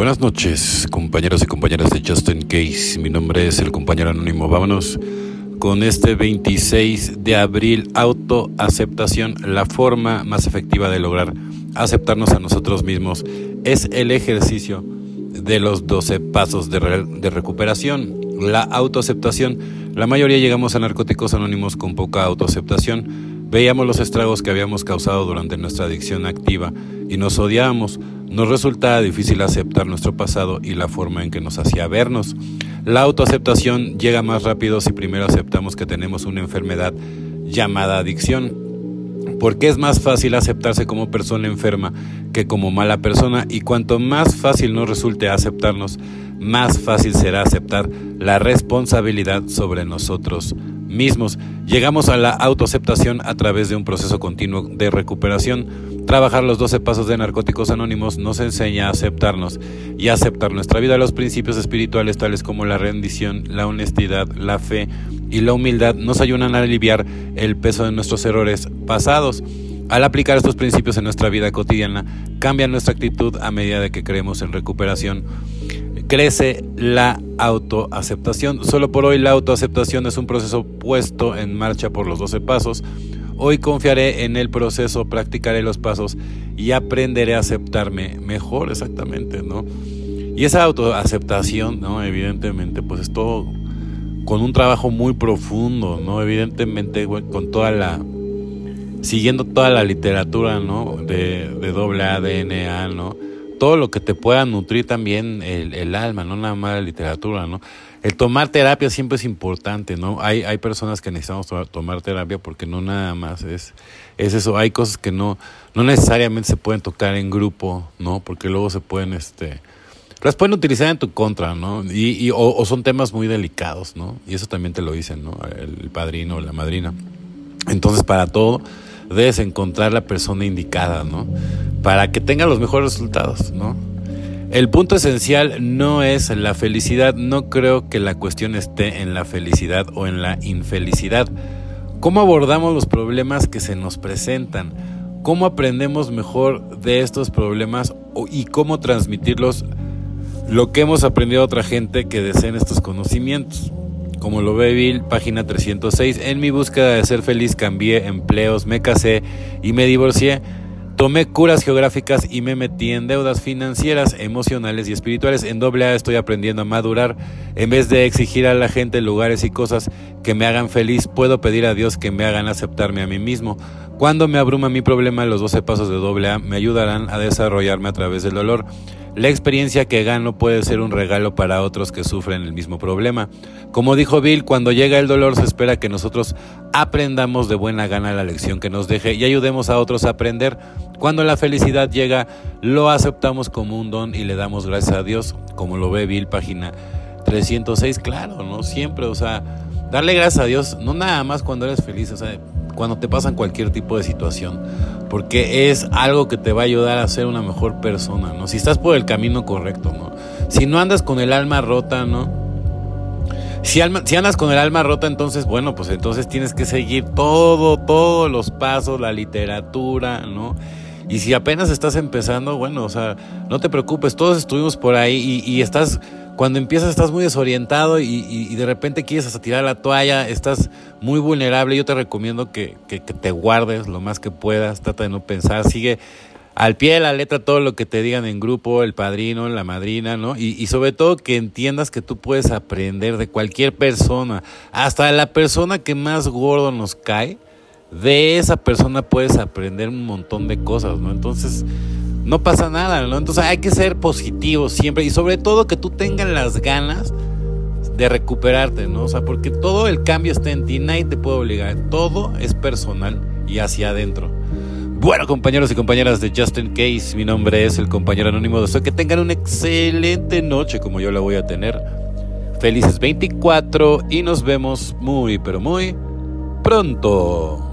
Buenas noches, compañeros y compañeras de Justin Case. Mi nombre es el compañero anónimo. Vámonos con este 26 de abril, autoaceptación. La forma más efectiva de lograr aceptarnos a nosotros mismos es el ejercicio de los 12 pasos de, de recuperación. La autoaceptación. La mayoría llegamos a narcóticos anónimos con poca autoaceptación. Veíamos los estragos que habíamos causado durante nuestra adicción activa y nos odiábamos nos resulta difícil aceptar nuestro pasado y la forma en que nos hacía vernos. La autoaceptación llega más rápido si primero aceptamos que tenemos una enfermedad llamada adicción. Porque es más fácil aceptarse como persona enferma que como mala persona y cuanto más fácil nos resulte aceptarnos, más fácil será aceptar la responsabilidad sobre nosotros mismos. Llegamos a la autoaceptación a través de un proceso continuo de recuperación. Trabajar los 12 pasos de Narcóticos Anónimos nos enseña a aceptarnos y a aceptar nuestra vida. Los principios espirituales tales como la rendición, la honestidad, la fe y la humildad nos ayudan a aliviar el peso de nuestros errores pasados. Al aplicar estos principios en nuestra vida cotidiana, cambia nuestra actitud a medida de que creemos en recuperación crece la autoaceptación. Solo por hoy la autoaceptación es un proceso puesto en marcha por los 12 pasos. Hoy confiaré en el proceso, practicaré los pasos y aprenderé a aceptarme mejor exactamente, ¿no? Y esa autoaceptación, ¿no? Evidentemente, pues es todo con un trabajo muy profundo, ¿no? Evidentemente, con toda la siguiendo toda la literatura, ¿no? De, de doble ADNA, ¿no? Todo lo que te pueda nutrir también el, alma, no nada más la literatura, ¿no? El tomar terapia siempre es importante, ¿no? Hay, hay personas que necesitamos tomar terapia porque no nada más es, es eso. Hay cosas que no, no necesariamente se pueden tocar en grupo, ¿no? Porque luego se pueden, este, las pueden utilizar en tu contra, ¿no? Y, y o, son temas muy delicados, ¿no? Y eso también te lo dicen, ¿no? El, padrino o la madrina. Entonces, para todo, debes encontrar la persona indicada, ¿no? para que tenga los mejores resultados, ¿no? El punto esencial no es la felicidad, no creo que la cuestión esté en la felicidad o en la infelicidad. ¿Cómo abordamos los problemas que se nos presentan? ¿Cómo aprendemos mejor de estos problemas y cómo transmitirlos lo que hemos aprendido a otra gente que deseen estos conocimientos? Como lo ve Bill, página 306, en mi búsqueda de ser feliz cambié empleos, me casé y me divorcié Tomé curas geográficas y me metí en deudas financieras, emocionales y espirituales. En doble A estoy aprendiendo a madurar. En vez de exigir a la gente lugares y cosas que me hagan feliz, puedo pedir a Dios que me hagan aceptarme a mí mismo. Cuando me abruma mi problema, los 12 pasos de doble A me ayudarán a desarrollarme a través del dolor. La experiencia que gano puede ser un regalo para otros que sufren el mismo problema. Como dijo Bill, cuando llega el dolor se espera que nosotros aprendamos de buena gana la lección que nos deje y ayudemos a otros a aprender. Cuando la felicidad llega, lo aceptamos como un don y le damos gracias a Dios, como lo ve Bill, página 306, claro, ¿no? Siempre, o sea, darle gracias a Dios, no nada más cuando eres feliz, o sea, cuando te pasan cualquier tipo de situación, porque es algo que te va a ayudar a ser una mejor persona, ¿no? Si estás por el camino correcto, ¿no? Si no andas con el alma rota, ¿no? Si, andas con el alma rota, entonces, bueno, pues entonces tienes que seguir todo, todos los pasos, la literatura, ¿no? Y si apenas estás empezando, bueno, o sea, no te preocupes, todos estuvimos por ahí y, estás, cuando empiezas estás muy desorientado y, de repente quieres hasta tirar la toalla, estás muy vulnerable, yo te recomiendo que, te guardes lo más que puedas, trata de no pensar, sigue al pie de la letra todo lo que te digan en grupo, el padrino, la madrina, ¿no? Y, y, sobre todo que entiendas que tú puedes aprender de cualquier persona, hasta la persona que más gordo nos cae, de esa persona puedes aprender un montón de cosas, ¿no? Entonces, no pasa nada, ¿no? Entonces hay que ser positivo siempre y sobre todo que tú tengas las ganas de recuperarte, ¿no? O sea, porque todo el cambio está en ti, nadie te puede obligar, todo es personal y hacia adentro. Bueno, compañeros y compañeras de Justin Case, mi nombre es el compañero anónimo de Soy. Que tengan una excelente noche como yo la voy a tener. Felices 24 y nos vemos muy, pero muy pronto.